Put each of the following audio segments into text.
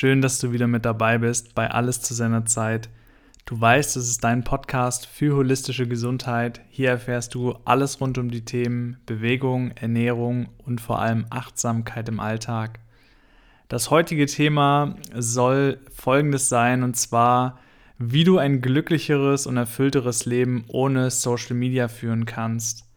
Schön, dass du wieder mit dabei bist bei Alles zu seiner Zeit. Du weißt, es ist dein Podcast für holistische Gesundheit. Hier erfährst du alles rund um die Themen Bewegung, Ernährung und vor allem Achtsamkeit im Alltag. Das heutige Thema soll folgendes sein, und zwar, wie du ein glücklicheres und erfüllteres Leben ohne Social Media führen kannst.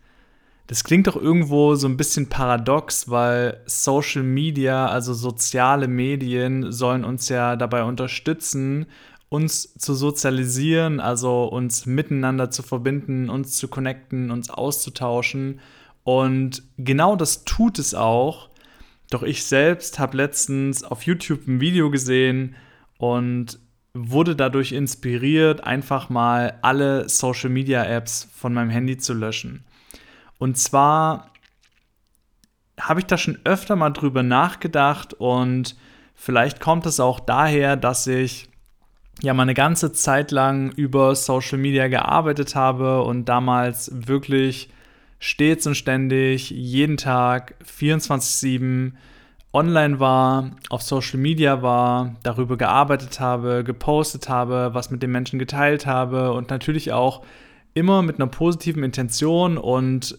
Das klingt doch irgendwo so ein bisschen paradox, weil Social Media, also soziale Medien, sollen uns ja dabei unterstützen, uns zu sozialisieren, also uns miteinander zu verbinden, uns zu connecten, uns auszutauschen. Und genau das tut es auch. Doch ich selbst habe letztens auf YouTube ein Video gesehen und wurde dadurch inspiriert, einfach mal alle Social-Media-Apps von meinem Handy zu löschen. Und zwar habe ich da schon öfter mal drüber nachgedacht und vielleicht kommt es auch daher, dass ich ja mal eine ganze Zeit lang über Social Media gearbeitet habe und damals wirklich stets und ständig jeden Tag 24/7 online war, auf Social Media war, darüber gearbeitet habe, gepostet habe, was mit den Menschen geteilt habe und natürlich auch immer mit einer positiven Intention und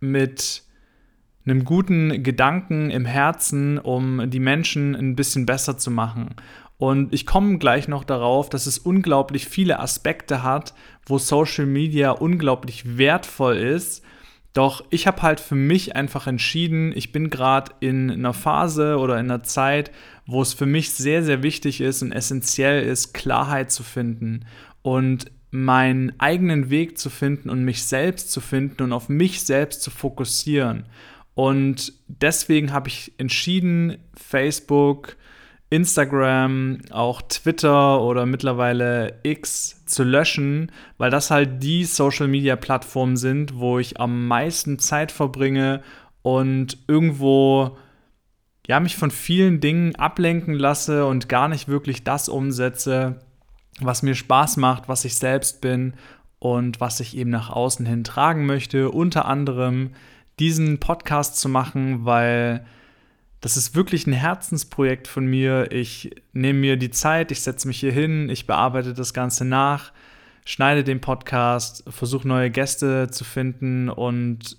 mit einem guten Gedanken im Herzen, um die Menschen ein bisschen besser zu machen. Und ich komme gleich noch darauf, dass es unglaublich viele Aspekte hat, wo Social Media unglaublich wertvoll ist. Doch ich habe halt für mich einfach entschieden, ich bin gerade in einer Phase oder in einer Zeit, wo es für mich sehr, sehr wichtig ist und essentiell ist, Klarheit zu finden. Und meinen eigenen Weg zu finden und mich selbst zu finden und auf mich selbst zu fokussieren. Und deswegen habe ich entschieden, Facebook, Instagram, auch Twitter oder mittlerweile X zu löschen, weil das halt die Social-Media-Plattformen sind, wo ich am meisten Zeit verbringe und irgendwo ja mich von vielen Dingen ablenken lasse und gar nicht wirklich das umsetze, was mir Spaß macht, was ich selbst bin und was ich eben nach außen hin tragen möchte. Unter anderem diesen Podcast zu machen, weil das ist wirklich ein Herzensprojekt von mir. Ich nehme mir die Zeit, ich setze mich hier hin, ich bearbeite das Ganze nach, schneide den Podcast, versuche neue Gäste zu finden und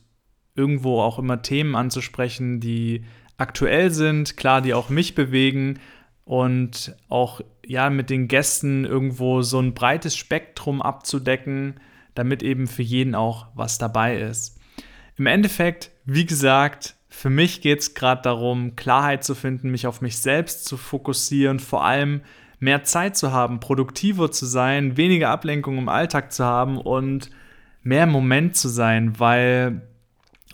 irgendwo auch immer Themen anzusprechen, die aktuell sind, klar, die auch mich bewegen, und auch ja mit den Gästen irgendwo so ein breites Spektrum abzudecken, damit eben für jeden auch was dabei ist. Im Endeffekt, wie gesagt, für mich geht es gerade darum, Klarheit zu finden, mich auf mich selbst zu fokussieren, vor allem mehr Zeit zu haben, produktiver zu sein, weniger Ablenkung im Alltag zu haben und mehr im Moment zu sein, weil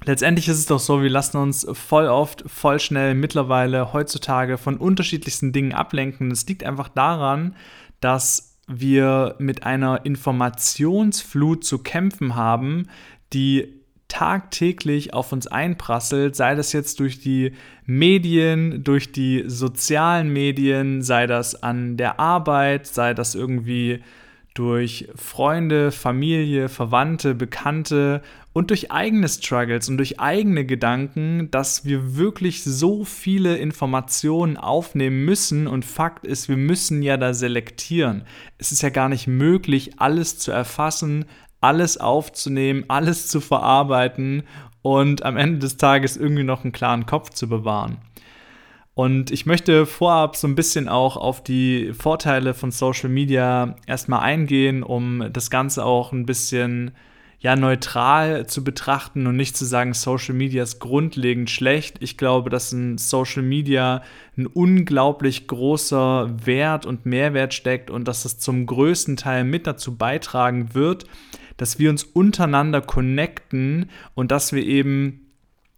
letztendlich ist es doch so, wir lassen uns voll oft, voll schnell mittlerweile heutzutage von unterschiedlichsten Dingen ablenken. Es liegt einfach daran, dass wir mit einer Informationsflut zu kämpfen haben, die tagtäglich auf uns einprasselt, sei das jetzt durch die Medien, durch die sozialen Medien, sei das an der Arbeit, sei das irgendwie durch Freunde, Familie, Verwandte, Bekannte und durch eigene Struggles und durch eigene Gedanken, dass wir wirklich so viele Informationen aufnehmen müssen. Und Fakt ist, wir müssen ja da selektieren. Es ist ja gar nicht möglich, alles zu erfassen, alles aufzunehmen, alles zu verarbeiten und am Ende des Tages irgendwie noch einen klaren Kopf zu bewahren. Und ich möchte vorab so ein bisschen auch auf die Vorteile von Social Media erstmal eingehen, um das Ganze auch ein bisschen ja neutral zu betrachten und nicht zu sagen, Social Media ist grundlegend schlecht. Ich glaube, dass in Social Media ein unglaublich großer Wert und Mehrwert steckt und dass es zum größten Teil mit dazu beitragen wird, dass wir uns untereinander connecten und dass wir eben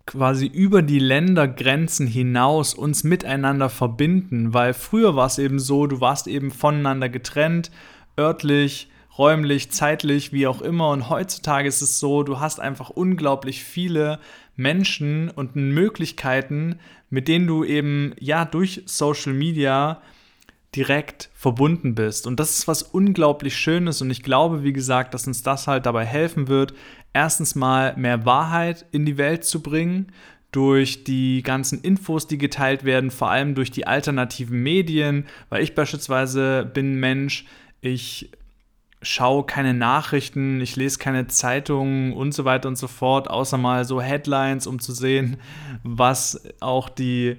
quasi über die Ländergrenzen hinaus uns miteinander verbinden, weil früher war es eben so, du warst eben voneinander getrennt, örtlich, räumlich, zeitlich, wie auch immer. Und heutzutage ist es so, du hast einfach unglaublich viele Menschen und Möglichkeiten, mit denen du eben ja durch Social Media direkt verbunden bist. Und das ist was unglaublich Schönes. Und ich glaube, wie gesagt, dass uns das halt dabei helfen wird, erstens mal mehr Wahrheit in die Welt zu bringen, durch die ganzen Infos, die geteilt werden, vor allem durch die alternativen Medien, weil ich beispielsweise bin Mensch, ich schaue keine Nachrichten, ich lese keine Zeitungen und so weiter und so fort, außer mal so Headlines, um zu sehen, was auch die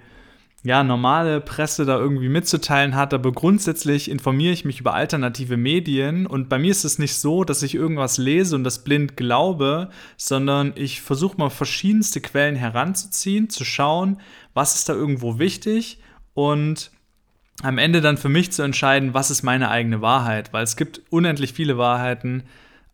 ja, normale Presse da irgendwie mitzuteilen hat, aber grundsätzlich informiere ich mich über alternative Medien und bei mir ist es nicht so, dass ich irgendwas lese und das blind glaube, sondern ich versuche mal verschiedenste Quellen heranzuziehen, zu schauen, was ist da irgendwo wichtig und am Ende dann für mich zu entscheiden, was ist meine eigene Wahrheit, weil es gibt unendlich viele Wahrheiten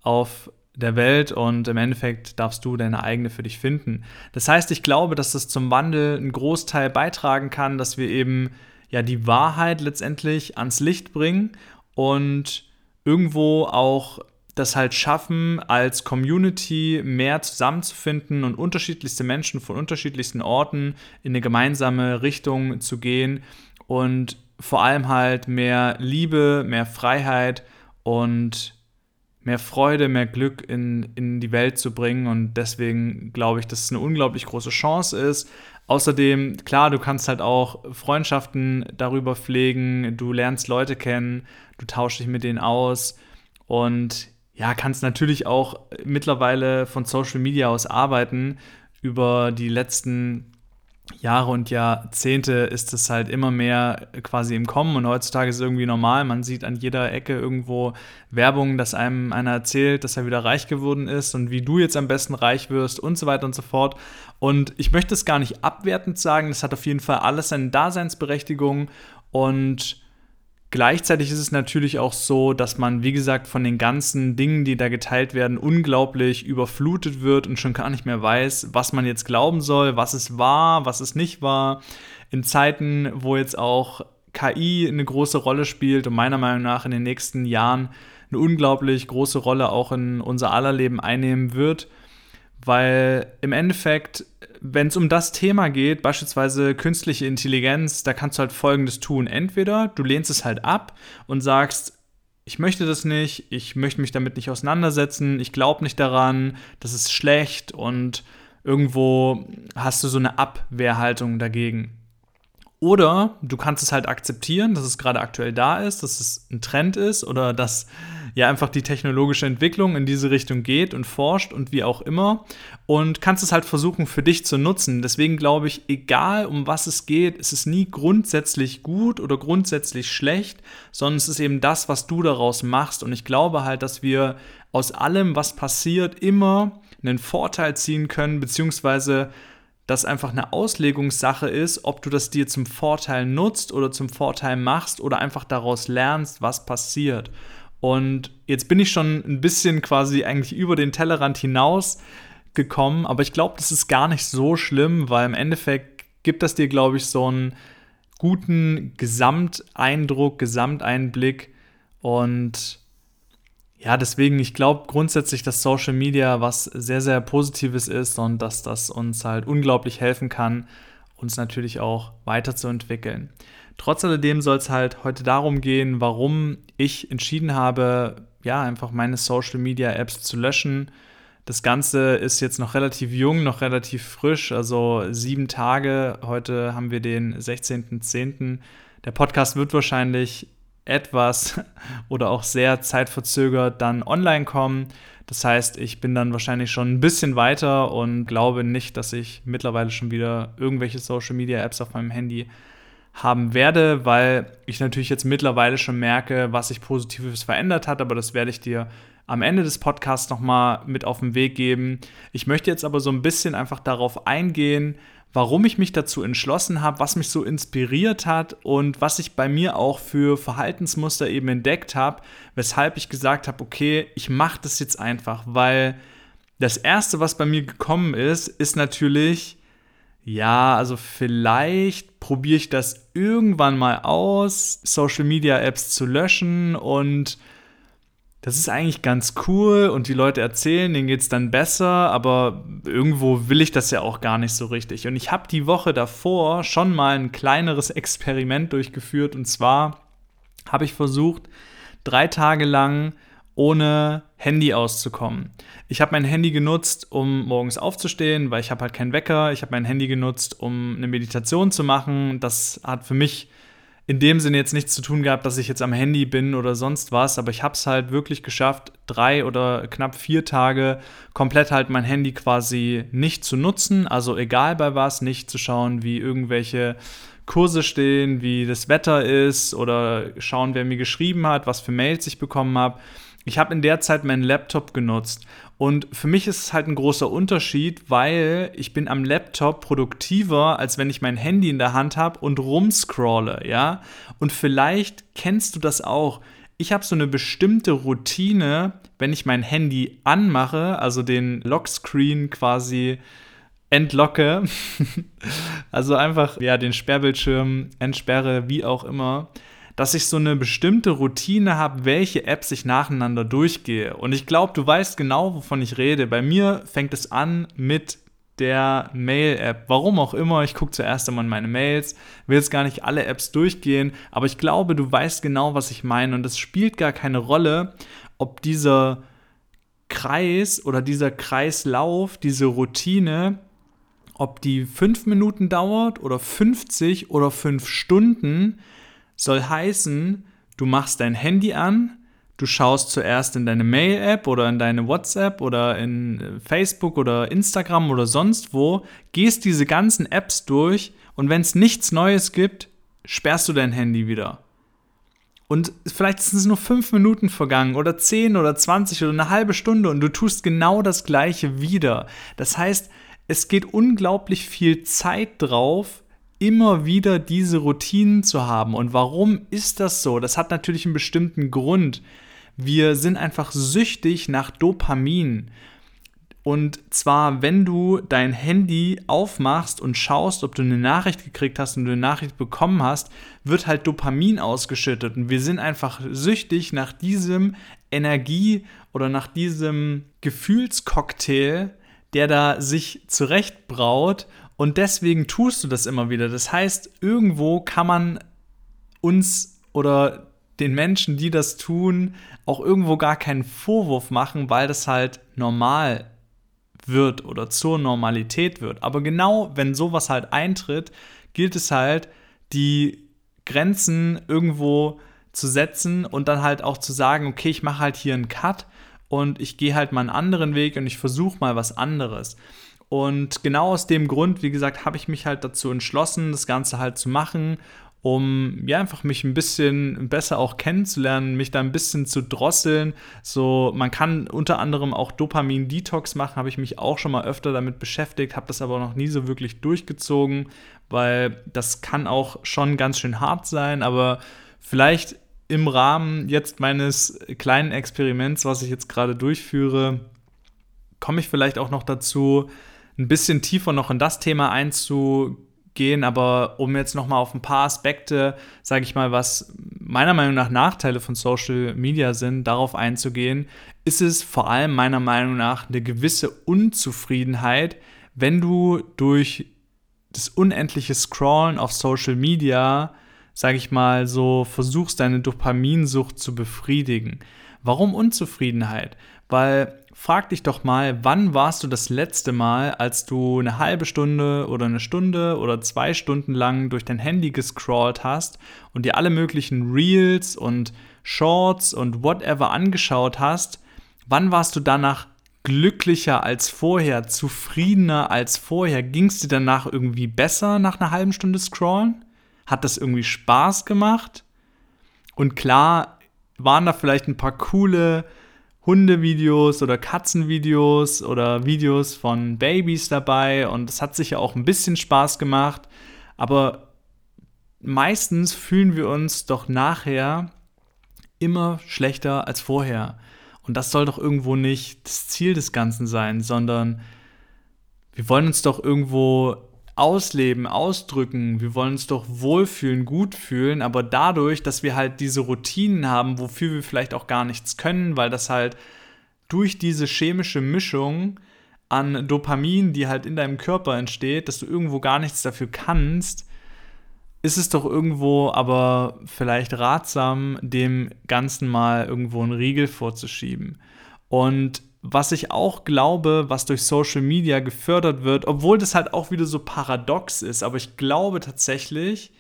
auf der Welt und im Endeffekt darfst du deine eigene für dich finden. Das heißt, ich glaube, dass das zum Wandel einen Großteil beitragen kann, dass wir eben ja die Wahrheit letztendlich ans Licht bringen und irgendwo auch das halt schaffen, als Community mehr zusammenzufinden und unterschiedlichste Menschen von unterschiedlichsten Orten in eine gemeinsame Richtung zu gehen und vor allem halt mehr Liebe, mehr Freiheit und mehr Freude, mehr Glück in, in die Welt zu bringen. Und deswegen glaube ich, dass es eine unglaublich große Chance ist. Außerdem, klar, du kannst halt auch Freundschaften darüber pflegen, du lernst Leute kennen, du tauschst dich mit denen aus und ja, kannst natürlich auch mittlerweile von Social Media aus arbeiten. Über die letzten Jahre und Jahrzehnte ist es halt immer mehr quasi im Kommen und heutzutage ist es irgendwie normal. Man sieht an jeder Ecke irgendwo Werbung, dass einem einer erzählt, dass er wieder reich geworden ist und wie du jetzt am besten reich wirst und so weiter und so fort. Und ich möchte es gar nicht abwertend sagen, das hat auf jeden Fall alles seine Daseinsberechtigung und Gleichzeitig ist es natürlich auch so, dass man, wie gesagt, von den ganzen Dingen, die da geteilt werden, unglaublich überflutet wird und schon gar nicht mehr weiß, was man jetzt glauben soll, was es war, was es nicht war. In Zeiten, wo jetzt auch KI eine große Rolle spielt und meiner Meinung nach in den nächsten Jahren eine unglaublich große Rolle auch in unser aller Leben einnehmen wird, weil im Endeffekt wenn es um das Thema geht, beispielsweise künstliche Intelligenz, da kannst du halt Folgendes tun. Entweder du lehnst es halt ab und sagst, ich möchte das nicht, ich möchte mich damit nicht auseinandersetzen, ich glaube nicht daran, das ist schlecht und irgendwo hast du so eine Abwehrhaltung dagegen. Oder du kannst es halt akzeptieren, dass es gerade aktuell da ist, dass es ein Trend ist oder dass ja einfach die technologische Entwicklung in diese Richtung geht und forscht und wie auch immer und kannst es halt versuchen für dich zu nutzen. Deswegen glaube ich, egal um was es geht, ist es nie grundsätzlich gut oder grundsätzlich schlecht, sondern es ist eben das, was du daraus machst und ich glaube halt, dass wir aus allem, was passiert, immer einen Vorteil ziehen können, beziehungsweise das einfach eine Auslegungssache ist, ob du das dir zum Vorteil nutzt oder zum Vorteil machst oder einfach daraus lernst, was passiert. Und jetzt bin ich schon ein bisschen quasi eigentlich über den Tellerrand hinaus gekommen, aber ich glaube, das ist gar nicht so schlimm, weil im Endeffekt gibt das dir, glaube ich, so einen guten Gesamteindruck, Gesamteinblick und ja, deswegen, ich glaube grundsätzlich, dass Social Media was sehr, sehr Positives ist und dass das uns halt unglaublich helfen kann, uns natürlich auch weiterzuentwickeln. Trotz alledem soll es halt heute darum gehen, warum ich entschieden habe, ja, einfach meine Social Media Apps zu löschen. Das Ganze ist jetzt noch relativ jung, noch relativ frisch, also sieben Tage. Heute haben wir den 16.10. Der Podcast wird wahrscheinlich etwas oder auch sehr zeitverzögert dann online kommen. Das heißt, ich bin dann wahrscheinlich schon ein bisschen weiter und glaube nicht, dass ich mittlerweile schon wieder irgendwelche Social Media Apps auf meinem Handy haben werde, weil ich natürlich jetzt mittlerweile schon merke, was sich Positives verändert hat, aber das werde ich dir am Ende des Podcasts nochmal mit auf den Weg geben. Ich möchte jetzt aber so ein bisschen einfach darauf eingehen, warum ich mich dazu entschlossen habe, was mich so inspiriert hat und was ich bei mir auch für Verhaltensmuster eben entdeckt habe, weshalb ich gesagt habe, okay, ich mache das jetzt einfach, weil das Erste, was bei mir gekommen ist, ist natürlich, ja, also vielleicht probiere ich das irgendwann mal aus, Social Media Apps zu löschen und das ist eigentlich ganz cool und die Leute erzählen, denen geht es dann besser, aber irgendwo will ich das ja auch gar nicht so richtig. Und ich habe die Woche davor schon mal ein kleineres Experiment durchgeführt und zwar habe ich versucht, drei Tage lang ohne Handy auszukommen. Ich habe mein Handy genutzt, um morgens aufzustehen, weil ich habe halt keinen Wecker. Ich habe mein Handy genutzt, um eine Meditation zu machen. Das hat für mich in dem Sinne jetzt nichts zu tun gehabt, dass ich jetzt am Handy bin oder sonst was, aber ich habe es halt wirklich geschafft, drei oder knapp vier Tage komplett halt mein Handy quasi nicht zu nutzen, also egal bei was, nicht zu schauen, wie irgendwelche Kurse stehen, wie das Wetter ist oder schauen, wer mir geschrieben hat, was für Mails ich bekommen habe. Ich habe in der Zeit meinen Laptop genutzt und für mich ist es halt ein großer Unterschied, weil ich bin am Laptop produktiver, als wenn ich mein Handy in der Hand habe und rumscrolle, ja? Und vielleicht kennst du das auch. Ich habe so eine bestimmte Routine, wenn ich mein Handy anmache, also den Lockscreen quasi entlocke, also einfach ja den Sperrbildschirm entsperre, wie auch immer dass ich so eine bestimmte Routine habe, welche Apps ich nacheinander durchgehe. Und ich glaube, du weißt genau, wovon ich rede. Bei mir fängt es an mit der Mail-App. Warum auch immer, ich gucke zuerst einmal in meine Mails, will jetzt gar nicht alle Apps durchgehen, aber ich glaube, du weißt genau, was ich meine. Und es spielt gar keine Rolle, ob dieser Kreis oder dieser Kreislauf, diese Routine, ob die fünf Minuten dauert oder 50 oder fünf Stunden, soll heißen, du machst dein Handy an, du schaust zuerst in deine Mail-App oder in deine WhatsApp oder in äh, Facebook oder Instagram oder sonst wo, gehst diese ganzen Apps durch und wenn es nichts Neues gibt, sperrst du dein Handy wieder. Und vielleicht sind es nur fünf Minuten vergangen oder zehn oder zwanzig oder eine halbe Stunde und du tust genau das gleiche wieder. Das heißt, es geht unglaublich viel Zeit drauf, immer wieder diese Routinen zu haben. Und warum ist das so? Das hat natürlich einen bestimmten Grund. Wir sind einfach süchtig nach Dopamin. Und zwar, wenn du dein Handy aufmachst und schaust, ob du eine Nachricht gekriegt hast und eine Nachricht bekommen hast, wird halt Dopamin ausgeschüttet. Und wir sind einfach süchtig nach diesem Energie oder nach diesem Gefühlscocktail, der da sich zurechtbraut und deswegen tust du das immer wieder. Das heißt, irgendwo kann man uns oder den Menschen, die das tun, auch irgendwo gar keinen Vorwurf machen, weil das halt normal wird oder zur Normalität wird. Aber genau wenn sowas halt eintritt, gilt es halt, die Grenzen irgendwo zu setzen und dann halt auch zu sagen, okay, ich mache halt hier einen Cut und ich gehe halt mal einen anderen Weg und ich versuche mal was anderes. Und genau aus dem Grund, wie gesagt, habe ich mich halt dazu entschlossen, das Ganze halt zu machen, um ja einfach mich ein bisschen besser auch kennenzulernen, mich da ein bisschen zu drosseln. So, man kann unter anderem auch Dopamin-Detox machen, habe ich mich auch schon mal öfter damit beschäftigt, habe das aber noch nie so wirklich durchgezogen, weil das kann auch schon ganz schön hart sein, aber vielleicht im Rahmen jetzt meines kleinen Experiments, was ich jetzt gerade durchführe, komme ich vielleicht auch noch dazu, ein bisschen tiefer noch in das Thema einzugehen, aber um jetzt noch mal auf ein paar Aspekte, sage ich mal, was meiner Meinung nach Nachteile von Social Media sind, darauf einzugehen, ist es vor allem meiner Meinung nach eine gewisse Unzufriedenheit, wenn du durch das unendliche Scrollen auf Social Media, sage ich mal, so versuchst, deine Dopaminsucht zu befriedigen. Warum Unzufriedenheit? Weil frag dich doch mal, wann warst du das letzte Mal, als du eine halbe Stunde oder eine Stunde oder zwei Stunden lang durch dein Handy gescrollt hast und dir alle möglichen Reels und Shorts und whatever angeschaut hast, wann warst du danach glücklicher als vorher, zufriedener als vorher? Ging es dir danach irgendwie besser nach einer halben Stunde Scrollen? Hat das irgendwie Spaß gemacht? Und klar, waren da vielleicht ein paar coole Hundevideos oder Katzenvideos oder Videos von Babys dabei und es hat sicher auch ein bisschen Spaß gemacht, aber meistens fühlen wir uns doch nachher immer schlechter als vorher. Und das soll doch irgendwo nicht das Ziel des Ganzen sein, sondern wir wollen uns doch irgendwo ausleben, ausdrücken. Wir wollen uns doch wohlfühlen, gut fühlen, aber dadurch, dass wir halt diese Routinen haben, wofür wir vielleicht auch gar nichts können, weil das halt durch diese chemische Mischung an Dopamin, die halt in deinem Körper entsteht, dass du irgendwo gar nichts dafür kannst, ist es doch irgendwo aber vielleicht ratsam, dem Ganzen mal irgendwo einen Riegel vorzuschieben. Und was ich auch glaube, was durch Social Media gefördert wird, obwohl das halt auch wieder so paradox ist, aber ich glaube tatsächlich,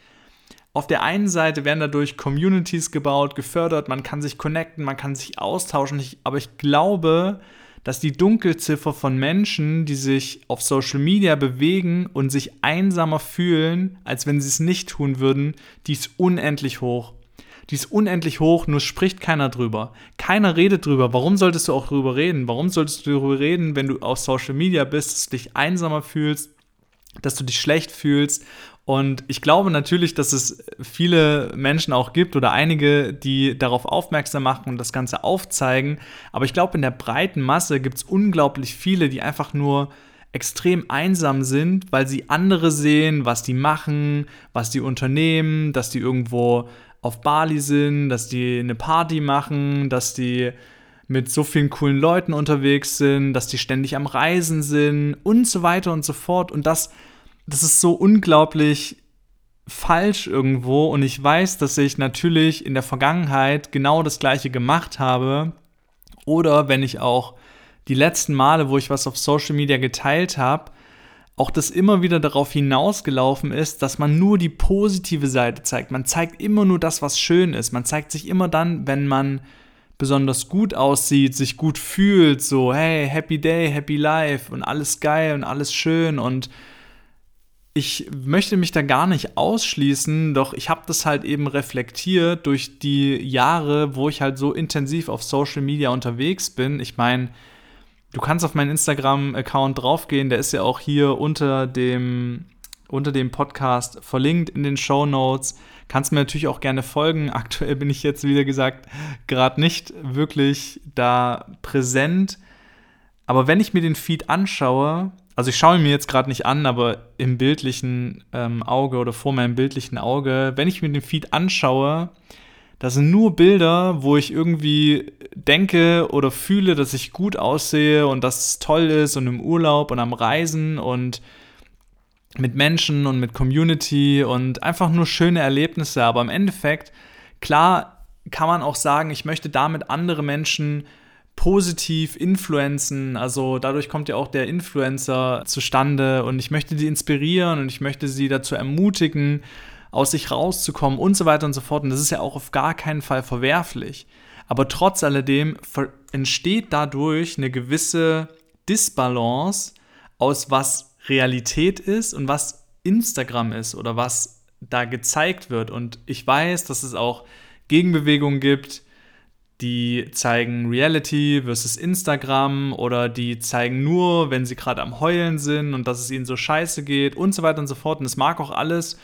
auf der einen Seite werden dadurch Communities gebaut, gefördert, man kann sich connecten, man kann sich austauschen, aber ich glaube, dass die Dunkelziffer von Menschen, die sich auf Social Media bewegen und sich einsamer fühlen, als wenn sie es nicht tun würden, die unendlich hoch. Die ist unendlich hoch, nur spricht keiner drüber. Keiner redet drüber. Warum solltest du auch drüber reden? Warum solltest du darüber reden, wenn du auf Social Media bist, dass du dich einsamer fühlst, dass du dich schlecht fühlst und ich glaube natürlich, dass es viele Menschen auch gibt oder einige, die darauf aufmerksam machen und das Ganze aufzeigen. Aber ich glaube, in der breiten Masse gibt es unglaublich viele, die einfach nur extrem einsam sind, weil sie andere sehen, was die machen, was die unternehmen, dass die irgendwo auf Bali sind, dass die eine Party machen, dass die mit so vielen coolen Leuten unterwegs sind, dass die ständig am Reisen sind und so weiter und so fort. Und das das ist so unglaublich falsch irgendwo und ich weiß, dass ich natürlich in der Vergangenheit genau das gleiche gemacht habe oder wenn ich auch die letzten Male, wo ich was auf Social Media geteilt habe, auch das immer wieder darauf hinausgelaufen ist, dass man nur die positive Seite zeigt. Man zeigt immer nur das, was schön ist. Man zeigt sich immer dann, wenn man besonders gut aussieht, sich gut fühlt, so hey, happy day, happy life und alles geil und alles schön und ich möchte mich da gar nicht ausschließen, doch ich habe das halt eben reflektiert durch die Jahre, wo ich halt so intensiv auf Social Media unterwegs bin. Ich meine, du kannst auf meinen Instagram-Account draufgehen, der ist ja auch hier unter dem, unter dem Podcast verlinkt in den Show Notes. Kannst mir natürlich auch gerne folgen. Aktuell bin ich jetzt, wie gesagt, gerade nicht wirklich da präsent. Aber wenn ich mir den Feed anschaue, also ich schaue ihn mir jetzt gerade nicht an, aber im bildlichen ähm, Auge oder vor meinem bildlichen Auge, wenn ich mir den Feed anschaue, das sind nur Bilder, wo ich irgendwie denke oder fühle, dass ich gut aussehe und dass es toll ist und im Urlaub und am Reisen und mit Menschen und mit Community und einfach nur schöne Erlebnisse. Aber im Endeffekt, klar kann man auch sagen, ich möchte damit andere Menschen positiv influenzen. Also dadurch kommt ja auch der Influencer zustande und ich möchte die inspirieren und ich möchte sie dazu ermutigen, aus sich rauszukommen und so weiter und so fort. Und das ist ja auch auf gar keinen Fall verwerflich. Aber trotz alledem entsteht dadurch eine gewisse Disbalance aus was Realität ist und was Instagram ist oder was da gezeigt wird. Und ich weiß, dass es auch Gegenbewegungen gibt, die zeigen Reality versus Instagram oder die zeigen nur, wenn sie gerade am Heulen sind und dass es ihnen so scheiße geht und so weiter und so fort. Und es mag auch alles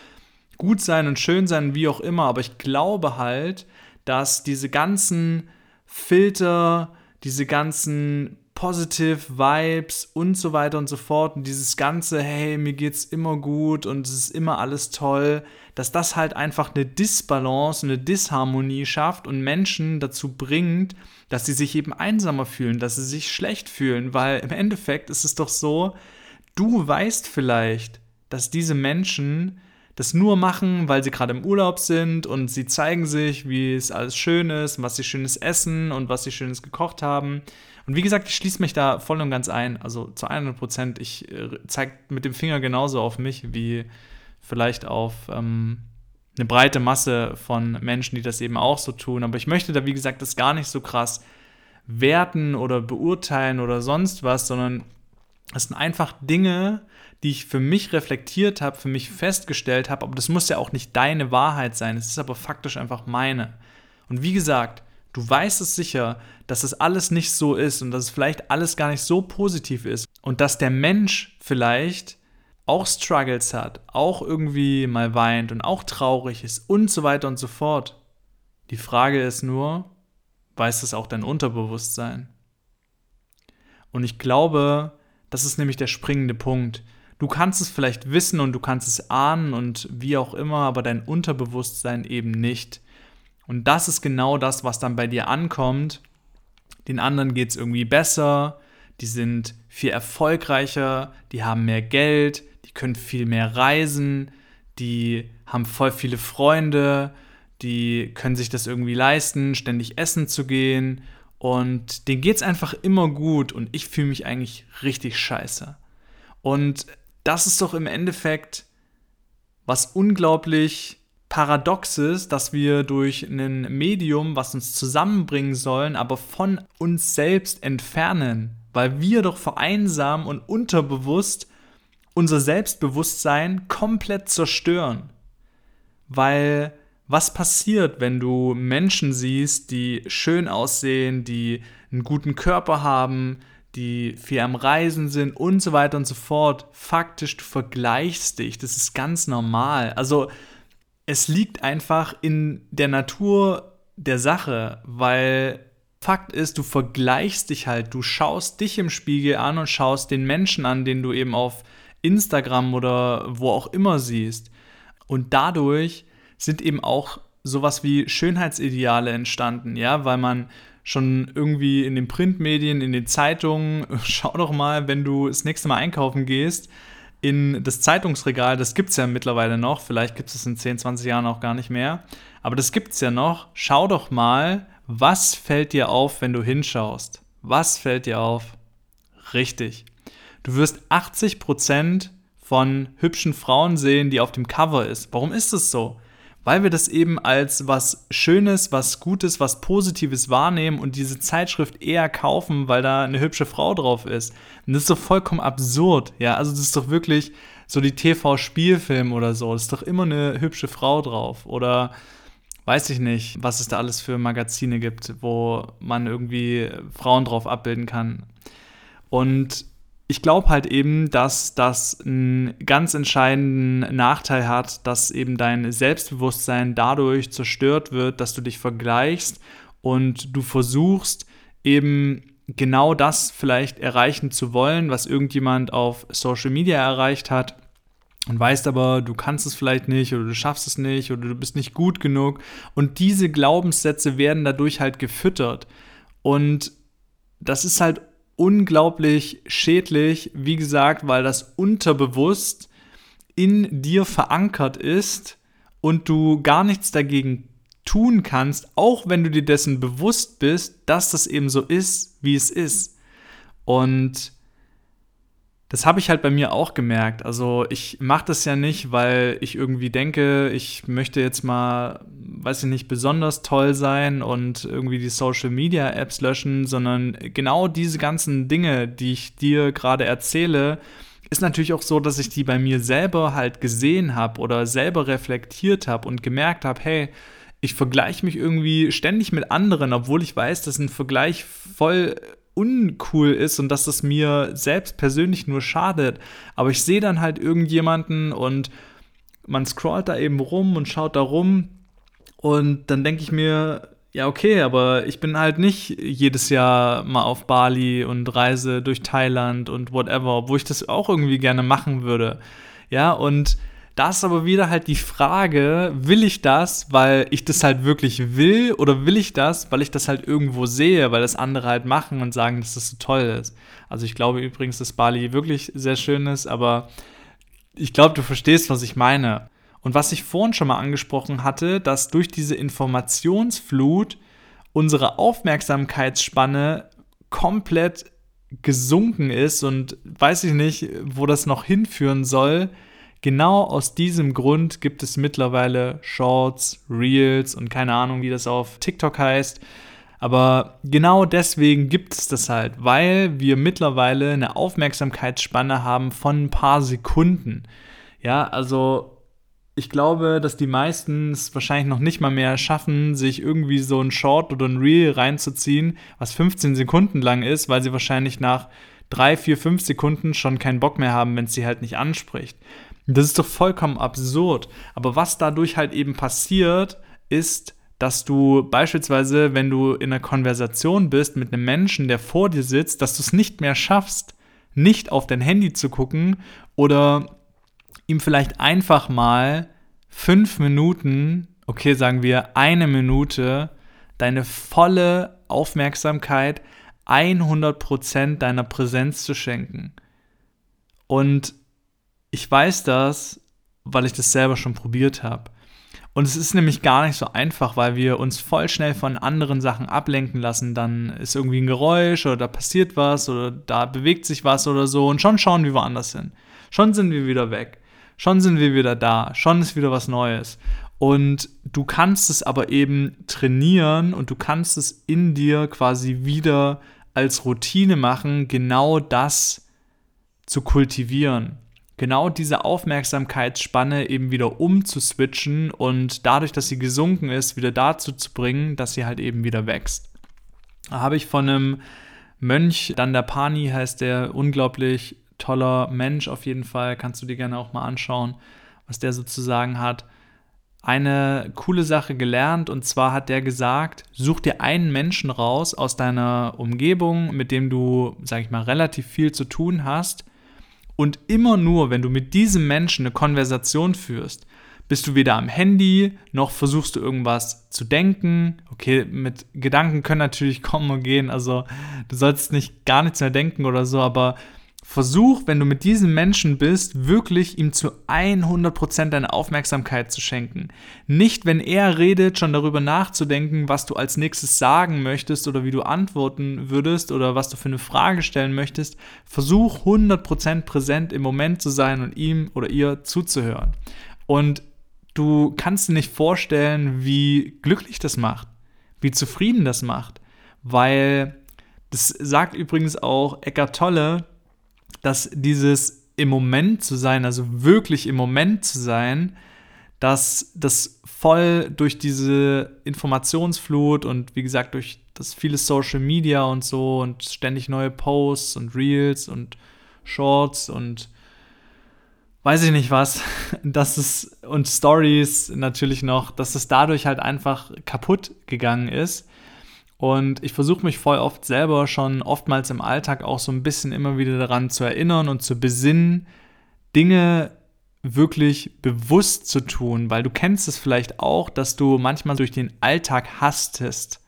gut sein und schön sein, wie auch immer, aber ich glaube halt, dass diese ganzen Filter, diese ganzen Positive Vibes und so weiter und so fort und dieses ganze, hey, mir geht's immer gut und es ist immer alles toll, dass das halt einfach eine Disbalance, eine Disharmonie schafft und Menschen dazu bringt, dass sie sich eben einsamer fühlen, dass sie sich schlecht fühlen, weil im Endeffekt ist es doch so, du weißt vielleicht, dass diese Menschen das nur machen, weil sie gerade im Urlaub sind und sie zeigen sich, wie es alles schön ist, was sie schönes essen und was sie schönes gekocht haben und wie gesagt, ich schließe mich da voll und ganz ein. Also zu 100 Prozent. Ich äh, zeige mit dem Finger genauso auf mich wie vielleicht auf ähm, eine breite Masse von Menschen, die das eben auch so tun. Aber ich möchte da, wie gesagt, das gar nicht so krass werten oder beurteilen oder sonst was, sondern es sind einfach Dinge, die ich für mich reflektiert habe, für mich festgestellt habe. Aber das muss ja auch nicht deine Wahrheit sein. Es ist aber faktisch einfach meine. Und wie gesagt, Du weißt es sicher, dass es alles nicht so ist und dass es vielleicht alles gar nicht so positiv ist und dass der Mensch vielleicht auch Struggles hat, auch irgendwie mal weint und auch traurig ist und so weiter und so fort. Die Frage ist nur, weiß es auch dein Unterbewusstsein? Und ich glaube, das ist nämlich der springende Punkt. Du kannst es vielleicht wissen und du kannst es ahnen und wie auch immer, aber dein Unterbewusstsein eben nicht. Und das ist genau das, was dann bei dir ankommt. Den anderen geht es irgendwie besser, die sind viel erfolgreicher, die haben mehr Geld, die können viel mehr reisen, die haben voll viele Freunde, die können sich das irgendwie leisten, ständig essen zu gehen und denen geht es einfach immer gut und ich fühle mich eigentlich richtig scheiße. Und das ist doch im Endeffekt was unglaublich Paradoxes, dass wir durch ein Medium, was uns zusammenbringen sollen, aber von uns selbst entfernen, weil wir doch vereinsamen und unterbewusst unser Selbstbewusstsein komplett zerstören. Weil was passiert, wenn du Menschen siehst, die schön aussehen, die einen guten Körper haben, die viel am Reisen sind und so weiter und so fort. Faktisch, du vergleichst dich. Das ist ganz normal. Also es liegt einfach in der Natur der Sache, weil Fakt ist, du vergleichst dich halt. Du schaust dich im Spiegel an und schaust den Menschen an, den du eben auf Instagram oder wo auch immer siehst. Und dadurch sind eben auch sowas wie Schönheitsideale entstanden, ja, weil man schon irgendwie in den Printmedien, in den Zeitungen, schau doch mal, wenn du das nächste Mal einkaufen gehst, in das Zeitungsregal, das gibt es ja mittlerweile noch, vielleicht gibt es in 10, 20 Jahren auch gar nicht mehr, aber das gibt es ja noch. Schau doch mal, was fällt dir auf, wenn du hinschaust? Was fällt dir auf? Richtig. Du wirst 80% von hübschen Frauen sehen, die auf dem Cover ist. Warum ist es so? Weil wir das eben als was Schönes, was Gutes, was Positives wahrnehmen und diese Zeitschrift eher kaufen, weil da eine hübsche Frau drauf ist. Und das ist doch vollkommen absurd, ja. Also das ist doch wirklich so die TV-Spielfilm oder so. Das ist doch immer eine hübsche Frau drauf. Oder weiß ich nicht, was es da alles für Magazine gibt, wo man irgendwie Frauen drauf abbilden kann. Und ich glaube halt eben, dass das einen ganz entscheidenden Nachteil hat, dass eben dein Selbstbewusstsein dadurch zerstört wird, dass du dich vergleichst und du versuchst eben genau das vielleicht erreichen zu wollen, was irgendjemand auf Social Media erreicht hat und weißt aber, du kannst es vielleicht nicht oder du schaffst es nicht oder du bist nicht gut genug. Und diese Glaubenssätze werden dadurch halt gefüttert. Und das ist halt unglaublich schädlich, wie gesagt, weil das unterbewusst in dir verankert ist und du gar nichts dagegen tun kannst, auch wenn du dir dessen bewusst bist, dass das eben so ist, wie es ist. Und das habe ich halt bei mir auch gemerkt. Also ich mache das ja nicht, weil ich irgendwie denke, ich möchte jetzt mal, weiß ich nicht, besonders toll sein und irgendwie die Social-Media-Apps löschen, sondern genau diese ganzen Dinge, die ich dir gerade erzähle, ist natürlich auch so, dass ich die bei mir selber halt gesehen habe oder selber reflektiert habe und gemerkt habe, hey, ich vergleiche mich irgendwie ständig mit anderen, obwohl ich weiß, dass ein Vergleich voll uncool ist und dass das mir selbst persönlich nur schadet. Aber ich sehe dann halt irgendjemanden und man scrollt da eben rum und schaut da rum und dann denke ich mir, ja, okay, aber ich bin halt nicht jedes Jahr mal auf Bali und reise durch Thailand und whatever, obwohl ich das auch irgendwie gerne machen würde. Ja, und da ist aber wieder halt die Frage, will ich das, weil ich das halt wirklich will oder will ich das, weil ich das halt irgendwo sehe, weil das andere halt machen und sagen, dass das so toll ist. Also ich glaube übrigens, dass Bali wirklich sehr schön ist, aber ich glaube, du verstehst, was ich meine. Und was ich vorhin schon mal angesprochen hatte, dass durch diese Informationsflut unsere Aufmerksamkeitsspanne komplett gesunken ist und weiß ich nicht, wo das noch hinführen soll, Genau aus diesem Grund gibt es mittlerweile Shorts, Reels und keine Ahnung, wie das auf TikTok heißt. Aber genau deswegen gibt es das halt, weil wir mittlerweile eine Aufmerksamkeitsspanne haben von ein paar Sekunden. Ja, also ich glaube, dass die meisten es wahrscheinlich noch nicht mal mehr schaffen, sich irgendwie so ein Short oder ein Reel reinzuziehen, was 15 Sekunden lang ist, weil sie wahrscheinlich nach drei, vier, fünf Sekunden schon keinen Bock mehr haben, wenn es sie halt nicht anspricht. Das ist doch vollkommen absurd. Aber was dadurch halt eben passiert, ist, dass du beispielsweise, wenn du in einer Konversation bist mit einem Menschen, der vor dir sitzt, dass du es nicht mehr schaffst, nicht auf dein Handy zu gucken oder ihm vielleicht einfach mal fünf Minuten, okay, sagen wir eine Minute, deine volle Aufmerksamkeit, 100% deiner Präsenz zu schenken. Und ich weiß das, weil ich das selber schon probiert habe. Und es ist nämlich gar nicht so einfach, weil wir uns voll schnell von anderen Sachen ablenken lassen. Dann ist irgendwie ein Geräusch oder da passiert was oder da bewegt sich was oder so und schon schauen wir woanders hin. Schon sind wir wieder weg. Schon sind wir wieder da. Schon ist wieder was Neues. Und du kannst es aber eben trainieren und du kannst es in dir quasi wieder als Routine machen, genau das zu kultivieren. Genau diese Aufmerksamkeitsspanne eben wieder umzuswitchen und dadurch, dass sie gesunken ist, wieder dazu zu bringen, dass sie halt eben wieder wächst. Da habe ich von einem Mönch, Dandapani heißt der, unglaublich toller Mensch auf jeden Fall, kannst du dir gerne auch mal anschauen, was der sozusagen hat eine coole Sache gelernt und zwar hat der gesagt, such dir einen Menschen raus aus deiner Umgebung, mit dem du, sag ich mal, relativ viel zu tun hast und immer nur, wenn du mit diesem Menschen eine Konversation führst, bist du weder am Handy, noch versuchst du irgendwas zu denken. Okay, mit Gedanken können natürlich kommen und gehen, also du sollst nicht gar nichts mehr denken oder so, aber Versuch, wenn du mit diesem Menschen bist, wirklich ihm zu 100% deine Aufmerksamkeit zu schenken. Nicht, wenn er redet, schon darüber nachzudenken, was du als nächstes sagen möchtest oder wie du antworten würdest oder was du für eine Frage stellen möchtest. Versuch 100% präsent im Moment zu sein und ihm oder ihr zuzuhören. Und du kannst dir nicht vorstellen, wie glücklich das macht, wie zufrieden das macht, weil das sagt übrigens auch Eckart Tolle, dass dieses im Moment zu sein, also wirklich im Moment zu sein, dass das voll durch diese Informationsflut und wie gesagt durch das viele Social Media und so und ständig neue Posts und Reels und Shorts und weiß ich nicht was, dass es und Stories natürlich noch, dass es dadurch halt einfach kaputt gegangen ist und ich versuche mich voll oft selber schon oftmals im Alltag auch so ein bisschen immer wieder daran zu erinnern und zu besinnen, Dinge wirklich bewusst zu tun, weil du kennst es vielleicht auch, dass du manchmal durch den Alltag hastest.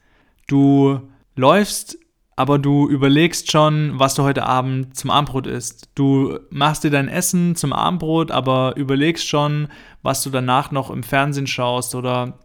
Du läufst, aber du überlegst schon, was du heute Abend zum Abendbrot isst. Du machst dir dein Essen zum Abendbrot, aber überlegst schon, was du danach noch im Fernsehen schaust oder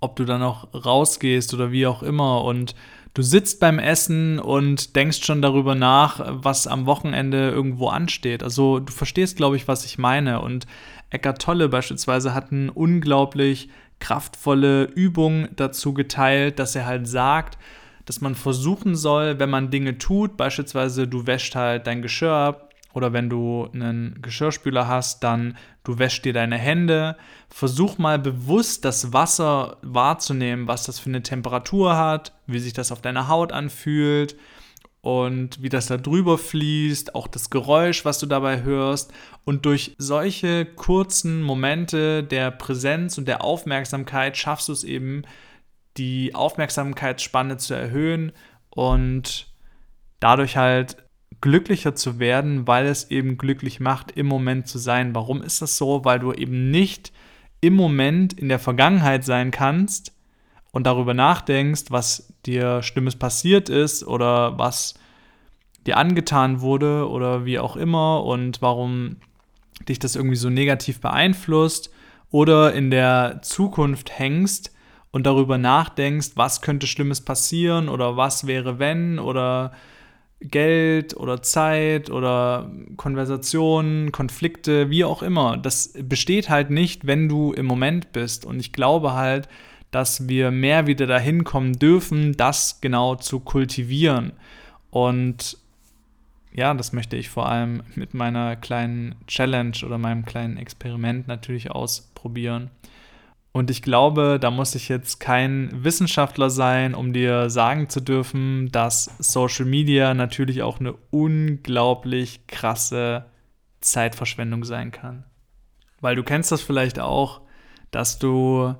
ob du dann noch rausgehst oder wie auch immer. Und du sitzt beim Essen und denkst schon darüber nach, was am Wochenende irgendwo ansteht. Also du verstehst, glaube ich, was ich meine. Und Eckart Tolle beispielsweise hat eine unglaublich kraftvolle Übung dazu geteilt, dass er halt sagt, dass man versuchen soll, wenn man Dinge tut, beispielsweise du wäschst halt dein Geschirr ab, oder wenn du einen Geschirrspüler hast, dann du wäschst dir deine Hände. Versuch mal bewusst das Wasser wahrzunehmen, was das für eine Temperatur hat, wie sich das auf deiner Haut anfühlt und wie das da drüber fließt, auch das Geräusch, was du dabei hörst. Und durch solche kurzen Momente der Präsenz und der Aufmerksamkeit schaffst du es eben, die Aufmerksamkeitsspanne zu erhöhen und dadurch halt glücklicher zu werden, weil es eben glücklich macht, im Moment zu sein. Warum ist das so? Weil du eben nicht im Moment in der Vergangenheit sein kannst und darüber nachdenkst, was dir Schlimmes passiert ist oder was dir angetan wurde oder wie auch immer und warum dich das irgendwie so negativ beeinflusst oder in der Zukunft hängst und darüber nachdenkst, was könnte Schlimmes passieren oder was wäre wenn oder Geld oder Zeit oder Konversationen, Konflikte, wie auch immer. Das besteht halt nicht, wenn du im Moment bist. Und ich glaube halt, dass wir mehr wieder dahin kommen dürfen, das genau zu kultivieren. Und ja, das möchte ich vor allem mit meiner kleinen Challenge oder meinem kleinen Experiment natürlich ausprobieren. Und ich glaube, da muss ich jetzt kein Wissenschaftler sein, um dir sagen zu dürfen, dass Social Media natürlich auch eine unglaublich krasse Zeitverschwendung sein kann. Weil du kennst das vielleicht auch, dass du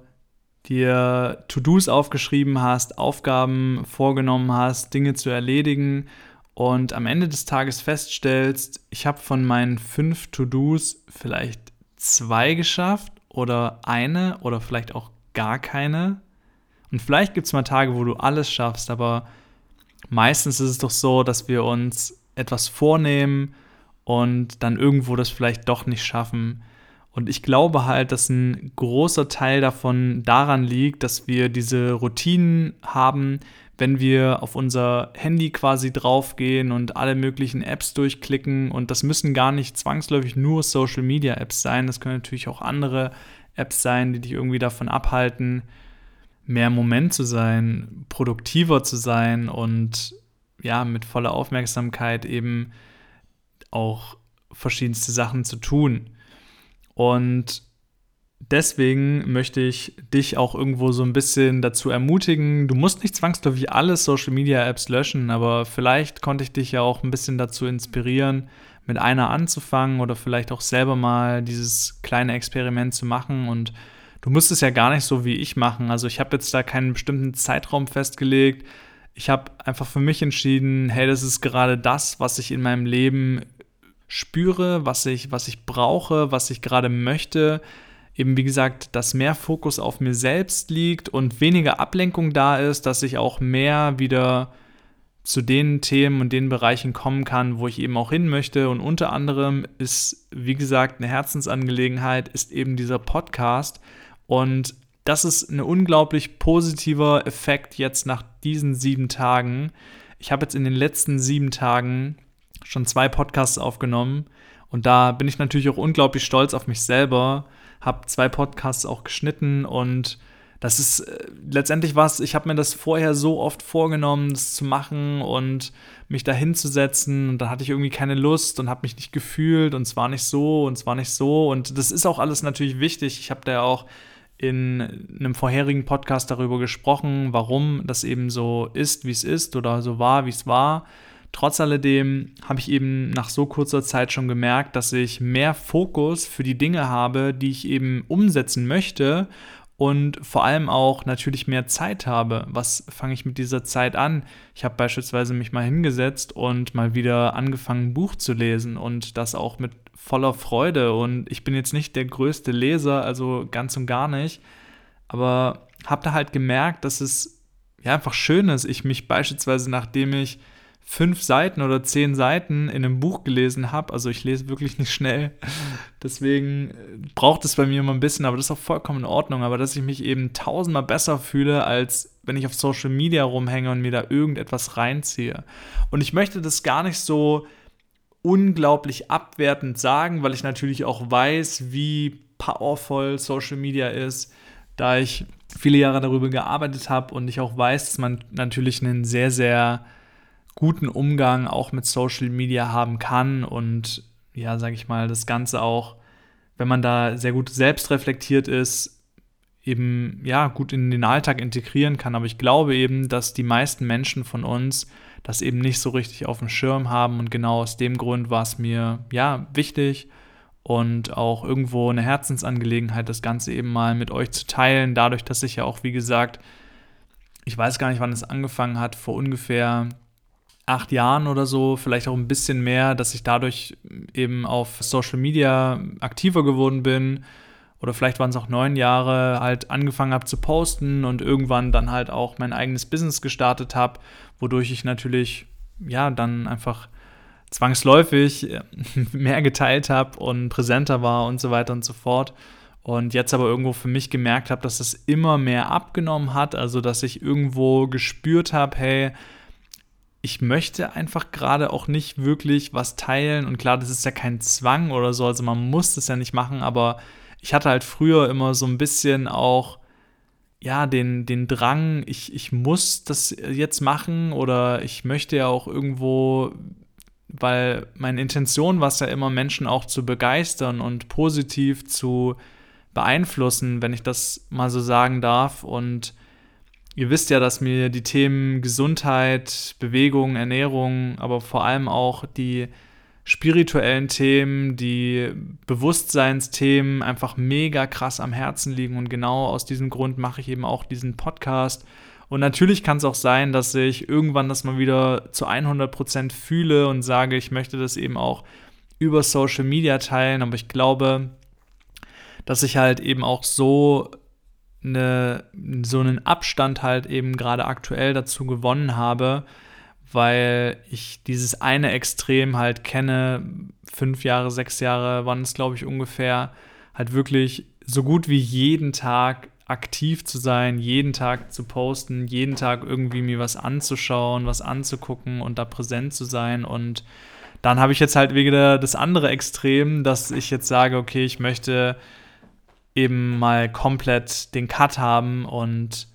dir To-Dos aufgeschrieben hast, Aufgaben vorgenommen hast, Dinge zu erledigen und am Ende des Tages feststellst, ich habe von meinen fünf To-Dos vielleicht zwei geschafft oder eine oder vielleicht auch gar keine. Und vielleicht gibt es mal Tage, wo du alles schaffst, aber meistens ist es doch so, dass wir uns etwas vornehmen und dann irgendwo das vielleicht doch nicht schaffen. Und ich glaube halt, dass ein großer Teil davon daran liegt, dass wir diese Routinen haben, wenn wir auf unser Handy quasi draufgehen und alle möglichen Apps durchklicken. Und das müssen gar nicht zwangsläufig nur Social Media Apps sein. Das können natürlich auch andere Apps sein, die dich irgendwie davon abhalten, mehr im Moment zu sein, produktiver zu sein und ja, mit voller Aufmerksamkeit eben auch verschiedenste Sachen zu tun. Und deswegen möchte ich dich auch irgendwo so ein bisschen dazu ermutigen. Du musst nicht zwangsläufig alle Social Media Apps löschen, aber vielleicht konnte ich dich ja auch ein bisschen dazu inspirieren, mit einer anzufangen oder vielleicht auch selber mal dieses kleine Experiment zu machen. Und du musst es ja gar nicht so wie ich machen. Also ich habe jetzt da keinen bestimmten Zeitraum festgelegt. Ich habe einfach für mich entschieden, hey, das ist gerade das, was ich in meinem Leben spüre, was ich, was ich brauche, was ich gerade möchte eben wie gesagt, dass mehr Fokus auf mir selbst liegt und weniger Ablenkung da ist, dass ich auch mehr wieder zu den Themen und den Bereichen kommen kann, wo ich eben auch hin möchte. Und unter anderem ist, wie gesagt, eine Herzensangelegenheit, ist eben dieser Podcast. Und das ist ein unglaublich positiver Effekt jetzt nach diesen sieben Tagen. Ich habe jetzt in den letzten sieben Tagen schon zwei Podcasts aufgenommen. Und da bin ich natürlich auch unglaublich stolz auf mich selber, habe zwei Podcasts auch geschnitten und das ist äh, letztendlich was, ich habe mir das vorher so oft vorgenommen, das zu machen und mich da hinzusetzen und dann hatte ich irgendwie keine Lust und habe mich nicht gefühlt und es war nicht so und es war nicht so und das ist auch alles natürlich wichtig. Ich habe da ja auch in einem vorherigen Podcast darüber gesprochen, warum das eben so ist, wie es ist oder so war, wie es war. Trotz alledem habe ich eben nach so kurzer Zeit schon gemerkt, dass ich mehr Fokus für die Dinge habe, die ich eben umsetzen möchte und vor allem auch natürlich mehr Zeit habe. Was fange ich mit dieser Zeit an? Ich habe beispielsweise mich mal hingesetzt und mal wieder angefangen, ein Buch zu lesen und das auch mit voller Freude. Und ich bin jetzt nicht der größte Leser, also ganz und gar nicht, aber habe da halt gemerkt, dass es ja einfach schön ist. Ich mich beispielsweise, nachdem ich fünf Seiten oder zehn Seiten in einem Buch gelesen habe. Also ich lese wirklich nicht schnell. Deswegen äh, braucht es bei mir immer ein bisschen, aber das ist auch vollkommen in Ordnung. Aber dass ich mich eben tausendmal besser fühle, als wenn ich auf Social Media rumhänge und mir da irgendetwas reinziehe. Und ich möchte das gar nicht so unglaublich abwertend sagen, weil ich natürlich auch weiß, wie powerful Social Media ist, da ich viele Jahre darüber gearbeitet habe und ich auch weiß, dass man natürlich einen sehr, sehr guten Umgang auch mit Social Media haben kann und ja, sage ich mal, das Ganze auch, wenn man da sehr gut selbst reflektiert ist, eben ja gut in den Alltag integrieren kann. Aber ich glaube eben, dass die meisten Menschen von uns das eben nicht so richtig auf dem Schirm haben und genau aus dem Grund war es mir ja wichtig und auch irgendwo eine Herzensangelegenheit, das Ganze eben mal mit euch zu teilen. Dadurch, dass ich ja auch, wie gesagt, ich weiß gar nicht, wann es angefangen hat, vor ungefähr acht Jahren oder so, vielleicht auch ein bisschen mehr, dass ich dadurch eben auf Social Media aktiver geworden bin. Oder vielleicht waren es auch neun Jahre, halt angefangen habe zu posten und irgendwann dann halt auch mein eigenes Business gestartet habe, wodurch ich natürlich, ja, dann einfach zwangsläufig äh, mehr geteilt habe und präsenter war und so weiter und so fort. Und jetzt aber irgendwo für mich gemerkt habe, dass es immer mehr abgenommen hat, also dass ich irgendwo gespürt habe, hey, ich möchte einfach gerade auch nicht wirklich was teilen. Und klar, das ist ja kein Zwang oder so, also man muss das ja nicht machen, aber ich hatte halt früher immer so ein bisschen auch, ja, den, den Drang, ich, ich muss das jetzt machen oder ich möchte ja auch irgendwo, weil meine Intention war es ja immer, Menschen auch zu begeistern und positiv zu beeinflussen, wenn ich das mal so sagen darf. Und Ihr wisst ja, dass mir die Themen Gesundheit, Bewegung, Ernährung, aber vor allem auch die spirituellen Themen, die Bewusstseinsthemen einfach mega krass am Herzen liegen. Und genau aus diesem Grund mache ich eben auch diesen Podcast. Und natürlich kann es auch sein, dass ich irgendwann das mal wieder zu 100% fühle und sage, ich möchte das eben auch über Social Media teilen. Aber ich glaube, dass ich halt eben auch so eine, so einen Abstand halt eben gerade aktuell dazu gewonnen habe, weil ich dieses eine Extrem halt kenne, fünf Jahre, sechs Jahre waren es, glaube ich, ungefähr, halt wirklich so gut wie jeden Tag aktiv zu sein, jeden Tag zu posten, jeden Tag irgendwie mir was anzuschauen, was anzugucken und da präsent zu sein. Und dann habe ich jetzt halt wieder das andere Extrem, dass ich jetzt sage, okay, ich möchte eben mal komplett den Cut haben und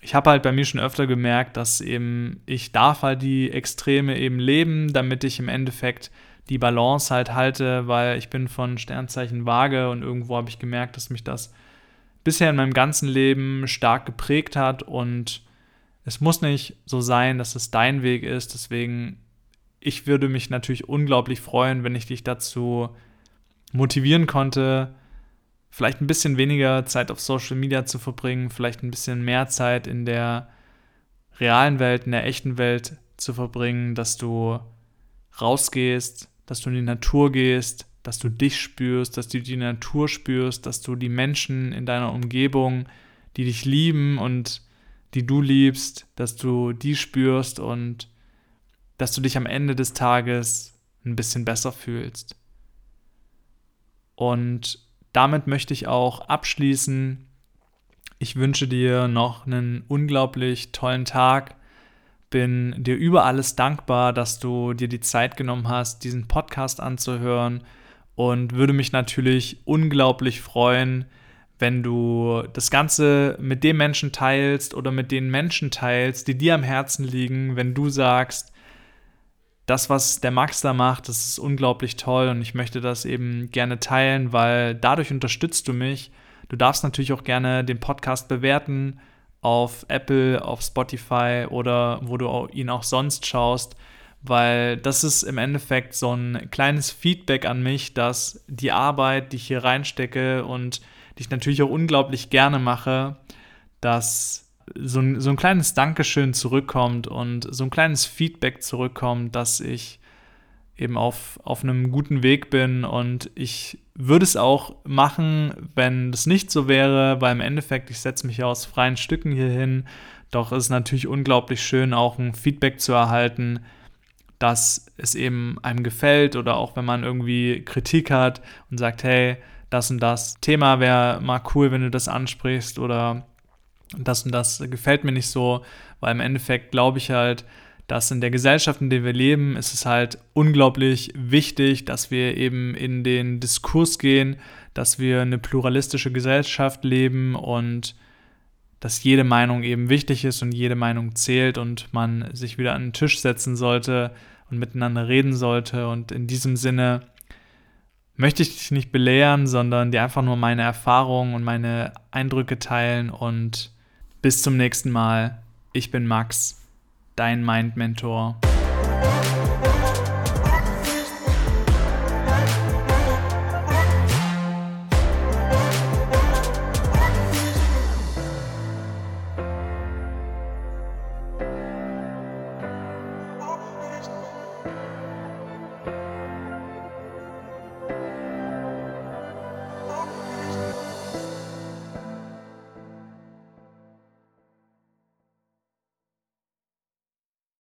ich habe halt bei mir schon öfter gemerkt, dass eben ich darf halt die Extreme eben leben, damit ich im Endeffekt die Balance halt halte, weil ich bin von Sternzeichen vage und irgendwo habe ich gemerkt, dass mich das bisher in meinem ganzen Leben stark geprägt hat und es muss nicht so sein, dass es dein Weg ist. Deswegen, ich würde mich natürlich unglaublich freuen, wenn ich dich dazu motivieren konnte, vielleicht ein bisschen weniger Zeit auf Social Media zu verbringen, vielleicht ein bisschen mehr Zeit in der realen Welt, in der echten Welt zu verbringen, dass du rausgehst, dass du in die Natur gehst, dass du dich spürst, dass du die Natur spürst, dass du die Menschen in deiner Umgebung, die dich lieben und die du liebst, dass du die spürst und dass du dich am Ende des Tages ein bisschen besser fühlst. Und damit möchte ich auch abschließen. Ich wünsche dir noch einen unglaublich tollen Tag. Bin dir über alles dankbar, dass du dir die Zeit genommen hast, diesen Podcast anzuhören und würde mich natürlich unglaublich freuen, wenn du das Ganze mit dem Menschen teilst oder mit den Menschen teilst, die dir am Herzen liegen, wenn du sagst, das, was der Max da macht, das ist unglaublich toll und ich möchte das eben gerne teilen, weil dadurch unterstützt du mich. Du darfst natürlich auch gerne den Podcast bewerten auf Apple, auf Spotify oder wo du ihn auch sonst schaust, weil das ist im Endeffekt so ein kleines Feedback an mich, dass die Arbeit, die ich hier reinstecke und die ich natürlich auch unglaublich gerne mache, dass so ein, so ein kleines Dankeschön zurückkommt und so ein kleines Feedback zurückkommt, dass ich eben auf, auf einem guten Weg bin. Und ich würde es auch machen, wenn das nicht so wäre, weil im Endeffekt, ich setze mich ja aus freien Stücken hier hin, doch es ist natürlich unglaublich schön, auch ein Feedback zu erhalten, dass es eben einem gefällt oder auch wenn man irgendwie Kritik hat und sagt, hey, das und das Thema wäre mal cool, wenn du das ansprichst oder das und das gefällt mir nicht so, weil im Endeffekt glaube ich halt, dass in der Gesellschaft, in der wir leben, ist es halt unglaublich wichtig, dass wir eben in den Diskurs gehen, dass wir eine pluralistische Gesellschaft leben und dass jede Meinung eben wichtig ist und jede Meinung zählt und man sich wieder an den Tisch setzen sollte und miteinander reden sollte. Und in diesem Sinne möchte ich dich nicht belehren, sondern dir einfach nur meine Erfahrungen und meine Eindrücke teilen und bis zum nächsten Mal. Ich bin Max, dein Mind-Mentor.